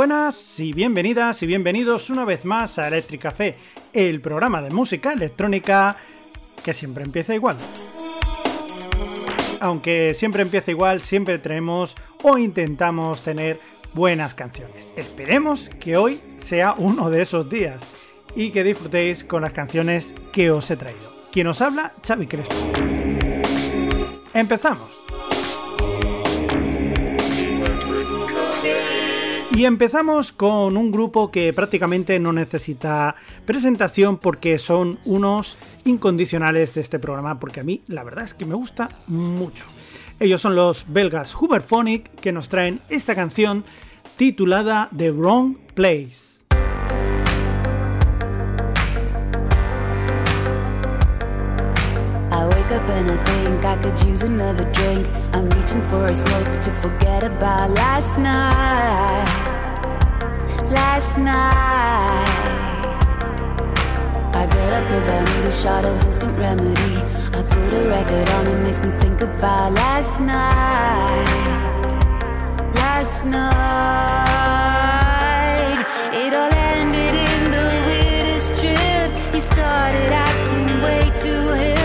Buenas y bienvenidas y bienvenidos una vez más a Electric Café, el programa de música electrónica que siempre empieza igual. Aunque siempre empieza igual, siempre traemos o intentamos tener buenas canciones. Esperemos que hoy sea uno de esos días y que disfrutéis con las canciones que os he traído. Quien os habla, Xavi Crespo. Empezamos. Y empezamos con un grupo que prácticamente no necesita presentación porque son unos incondicionales de este programa, porque a mí la verdad es que me gusta mucho. Ellos son los belgas Huberphonic que nos traen esta canción titulada The Wrong Place. Last night. I get up cause I need a shot of instant remedy. I put a record on, it makes me think about last night. Last night. It all ended in the weirdest trip. You started acting way too hip,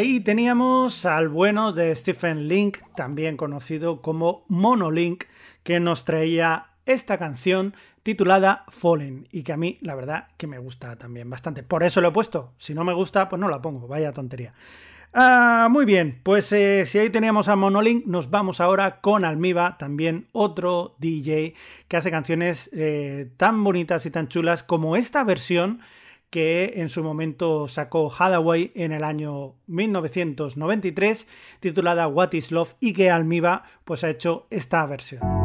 Ahí teníamos al bueno de Stephen Link, también conocido como Monolink, que nos traía esta canción titulada Fallen y que a mí la verdad que me gusta también bastante. Por eso lo he puesto. Si no me gusta, pues no la pongo. Vaya tontería. Ah, muy bien, pues eh, si ahí teníamos a Monolink, nos vamos ahora con Almiba, también otro DJ que hace canciones eh, tan bonitas y tan chulas como esta versión que en su momento sacó Hathaway en el año 1993, titulada What is Love, y que Almiba pues ha hecho esta versión.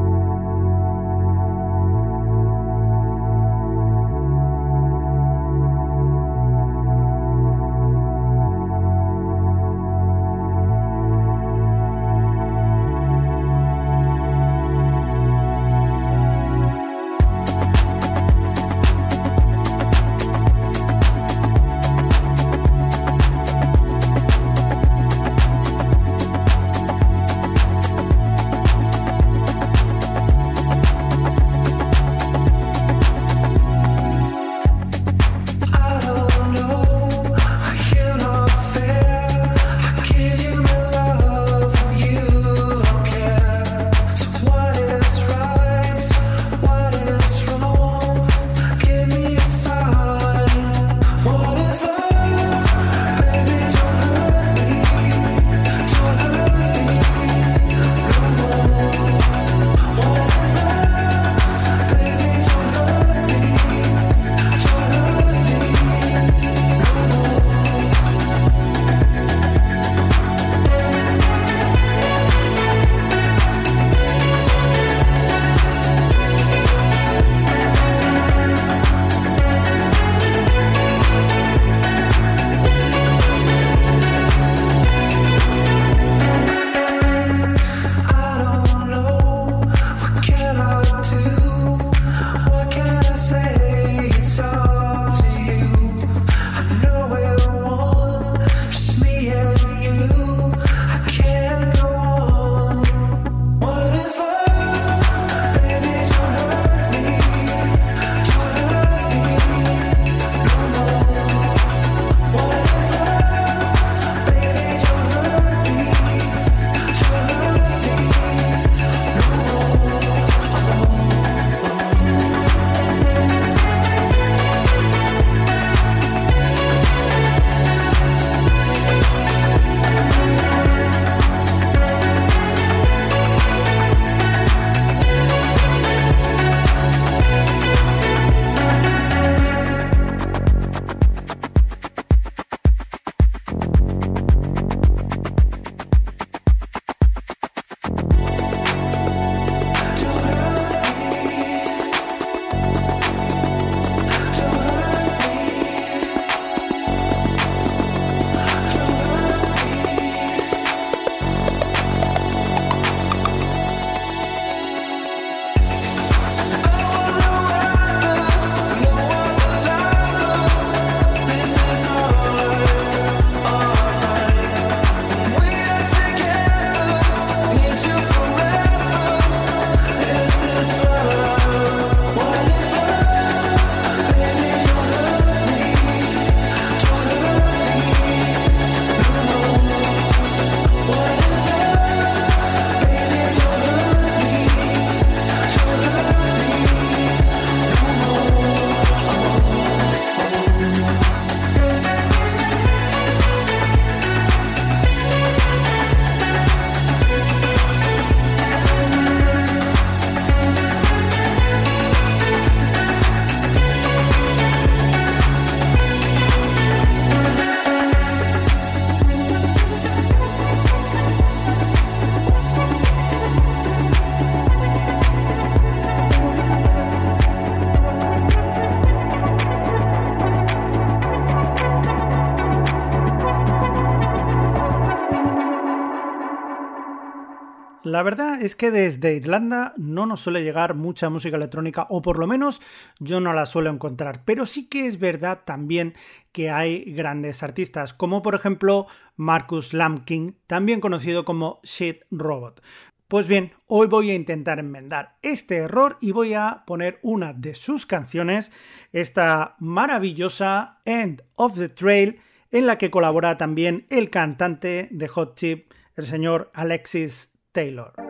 La verdad es que desde Irlanda no nos suele llegar mucha música electrónica, o por lo menos yo no la suelo encontrar. Pero sí que es verdad también que hay grandes artistas, como por ejemplo Marcus Lampkin, también conocido como Shit Robot. Pues bien, hoy voy a intentar enmendar este error y voy a poner una de sus canciones, esta maravillosa End of the Trail, en la que colabora también el cantante de Hot Chip, el señor Alexis Taylor.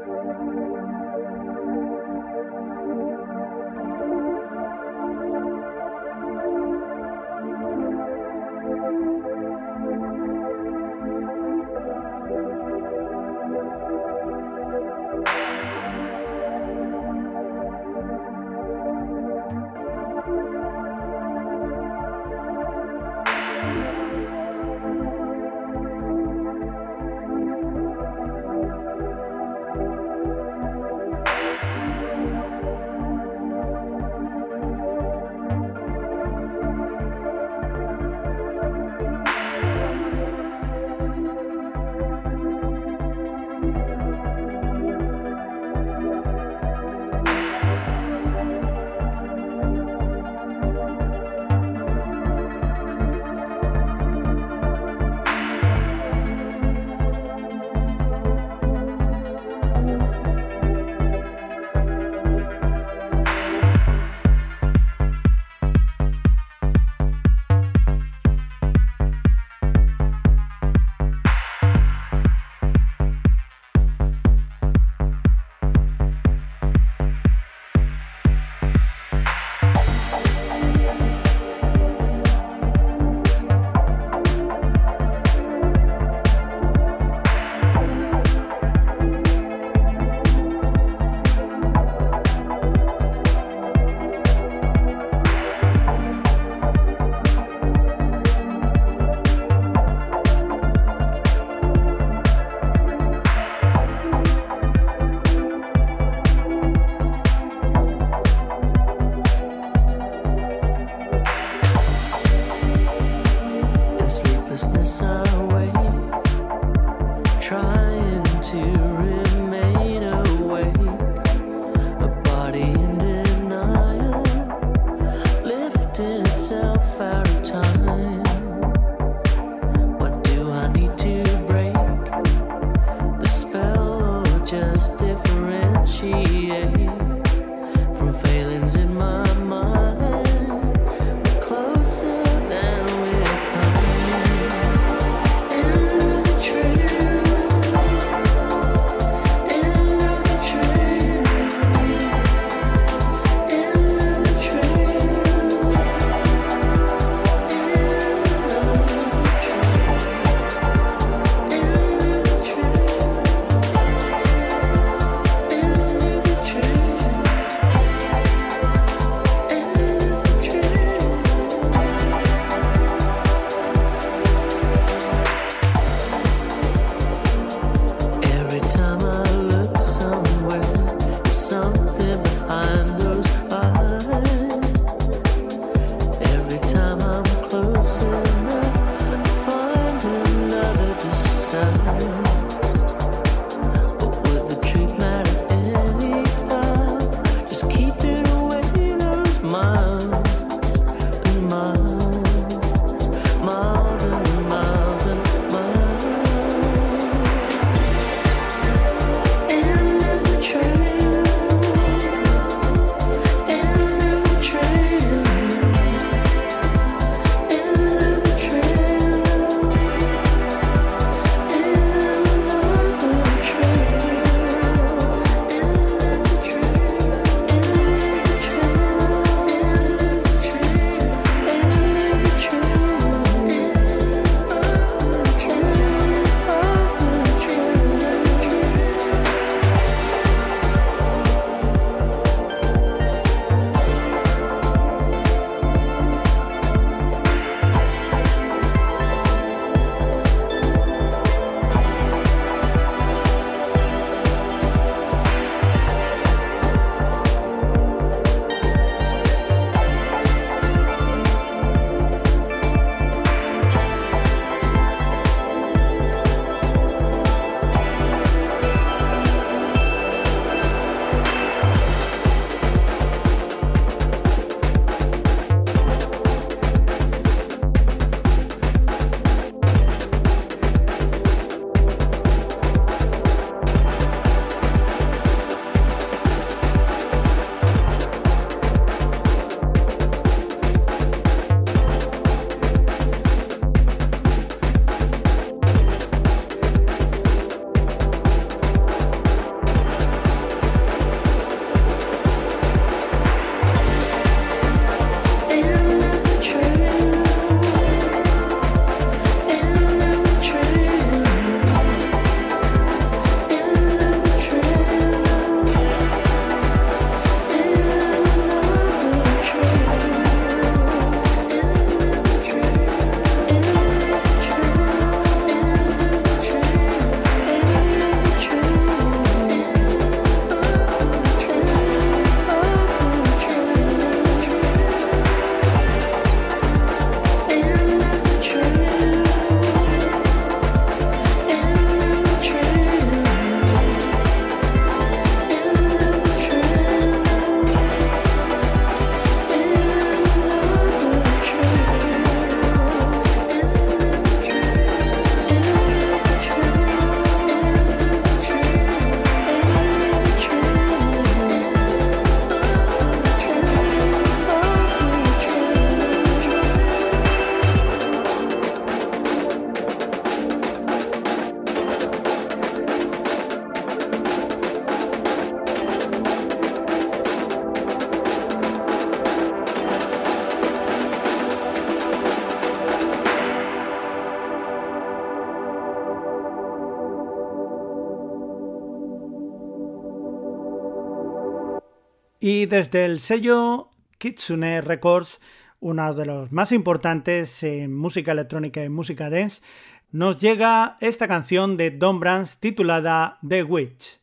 Desde el sello Kitsune Records, uno de los más importantes en música electrónica y música dance, nos llega esta canción de Don Brands titulada The Witch.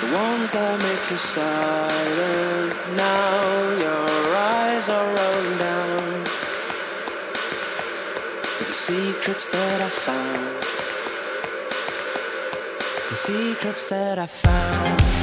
The ones that make you silent. Now your eyes are rolling down. The secrets that I found, the secrets that I found,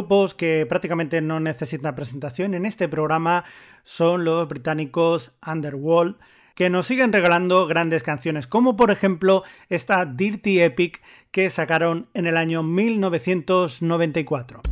grupos que prácticamente no necesita presentación en este programa son los británicos Underworld, que nos siguen regalando grandes canciones, como por ejemplo esta Dirty Epic que sacaron en el año 1994.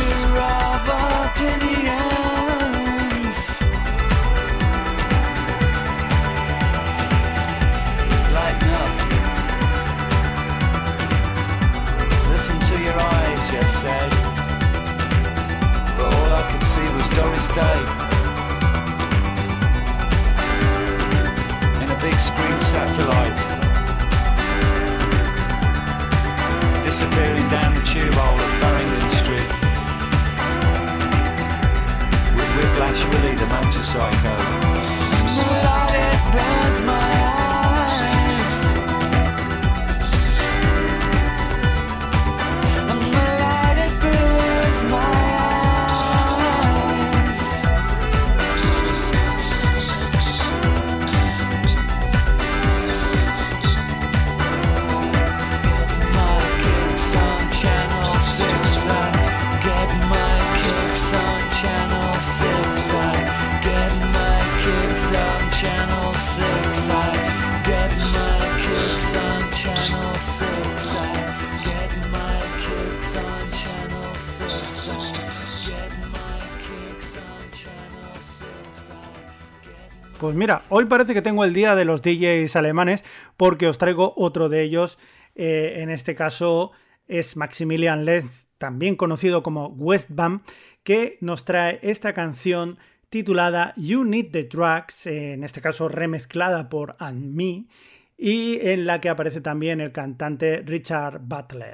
picture of us. Pues mira, hoy parece que tengo el día de los DJs alemanes porque os traigo otro de ellos. Eh, en este caso es Maximilian Lenz, también conocido como Westbam, que nos trae esta canción titulada You Need the Drugs, eh, en este caso remezclada por And Me, y en la que aparece también el cantante Richard Butler.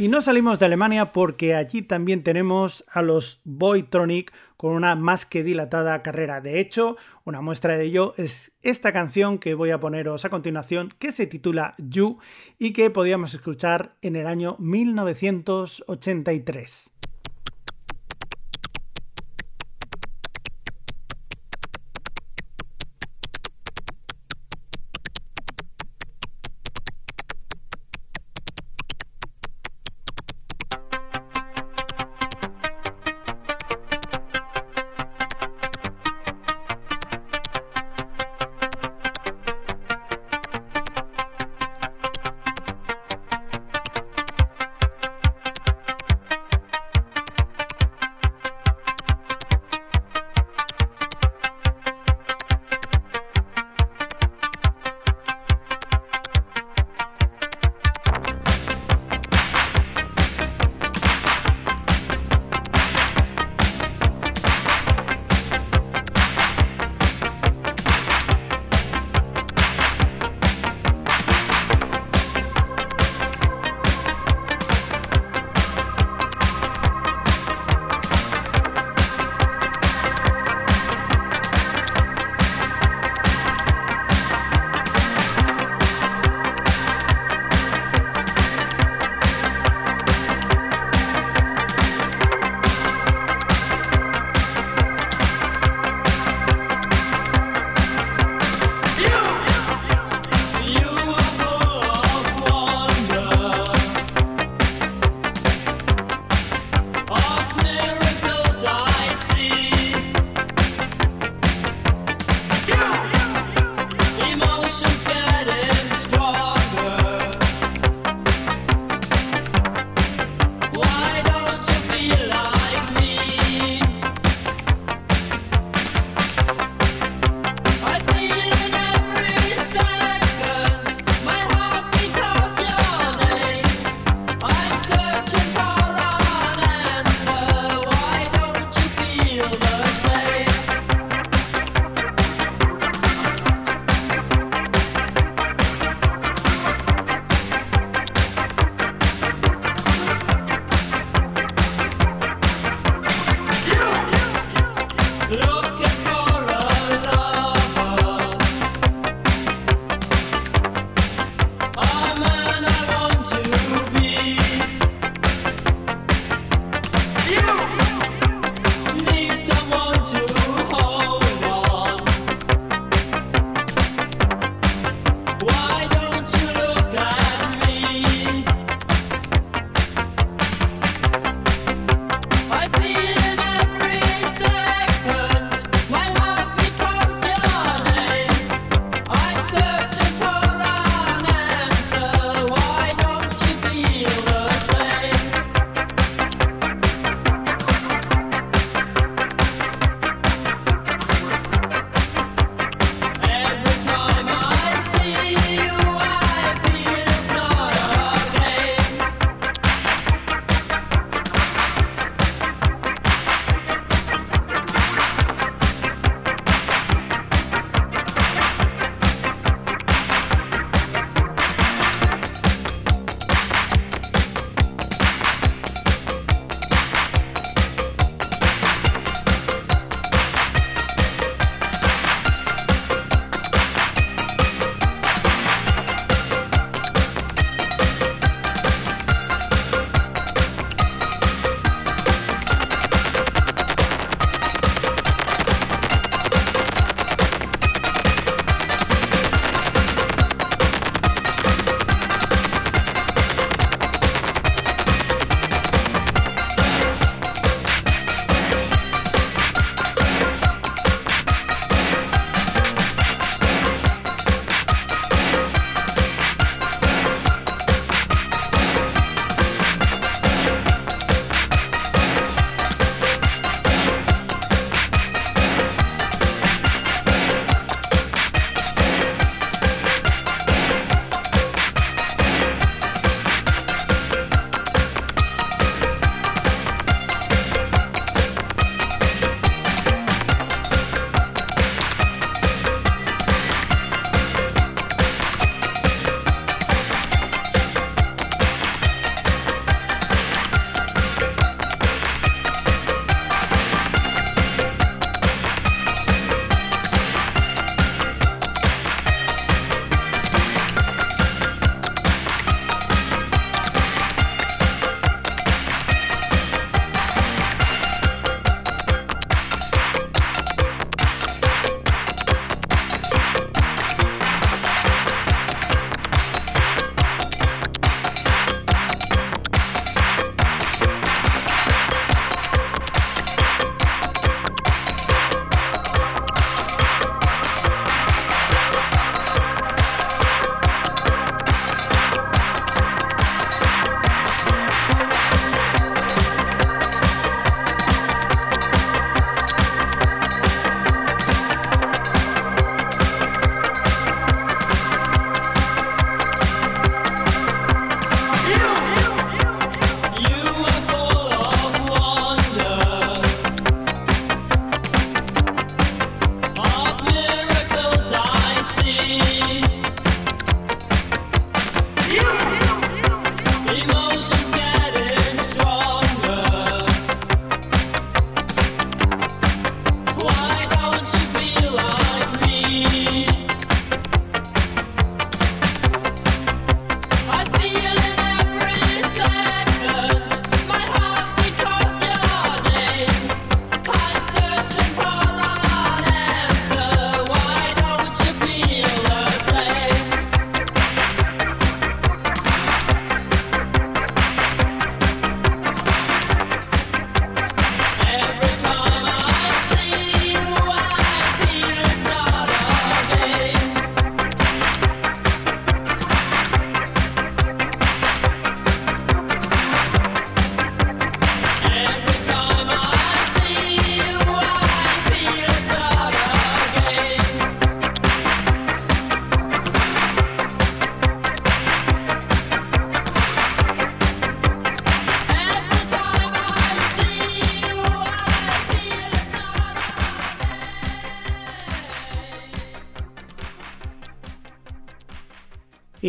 Y no salimos de Alemania porque allí también tenemos a los Boytronic con una más que dilatada carrera. De hecho, una muestra de ello es esta canción que voy a poneros a continuación, que se titula You y que podíamos escuchar en el año 1983.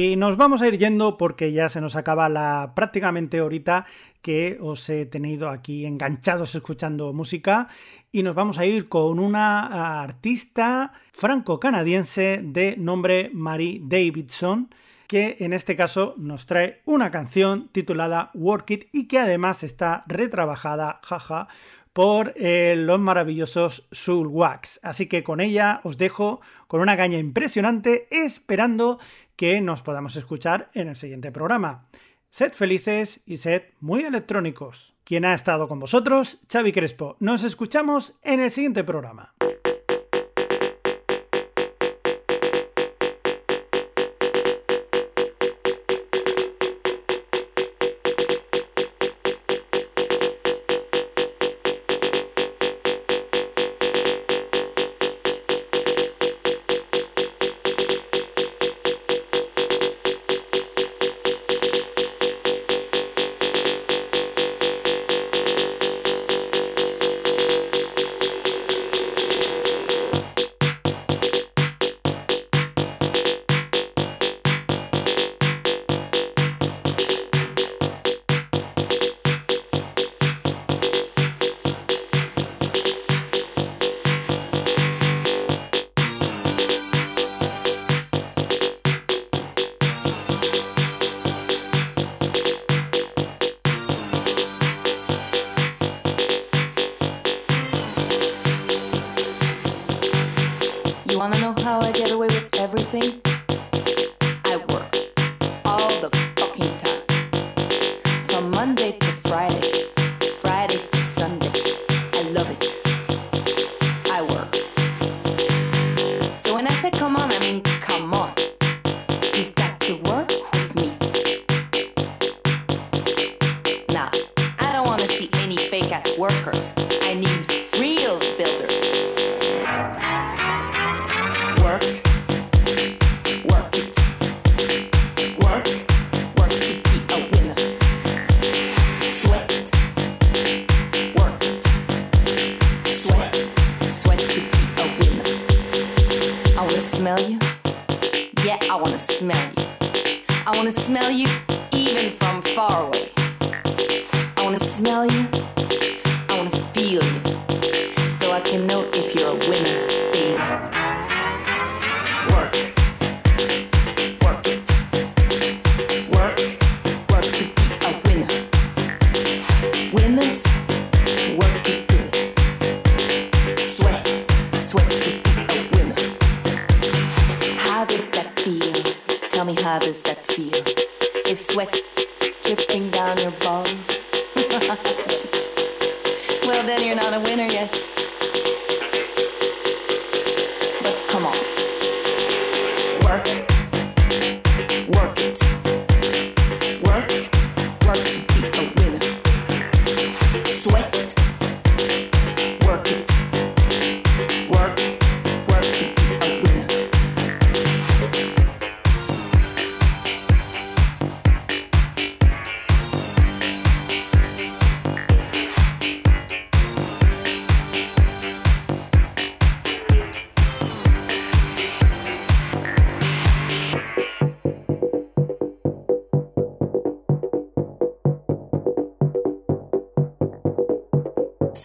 Y nos vamos a ir yendo porque ya se nos acaba la prácticamente horita que os he tenido aquí enganchados escuchando música. Y nos vamos a ir con una artista franco-canadiense de nombre Marie Davidson que en este caso nos trae una canción titulada Work It y que además está retrabajada, jaja, por eh, los maravillosos Soul Wax. Así que con ella os dejo con una caña impresionante esperando que nos podamos escuchar en el siguiente programa. Sed felices y sed muy electrónicos. Quien ha estado con vosotros, Xavi Crespo. Nos escuchamos en el siguiente programa.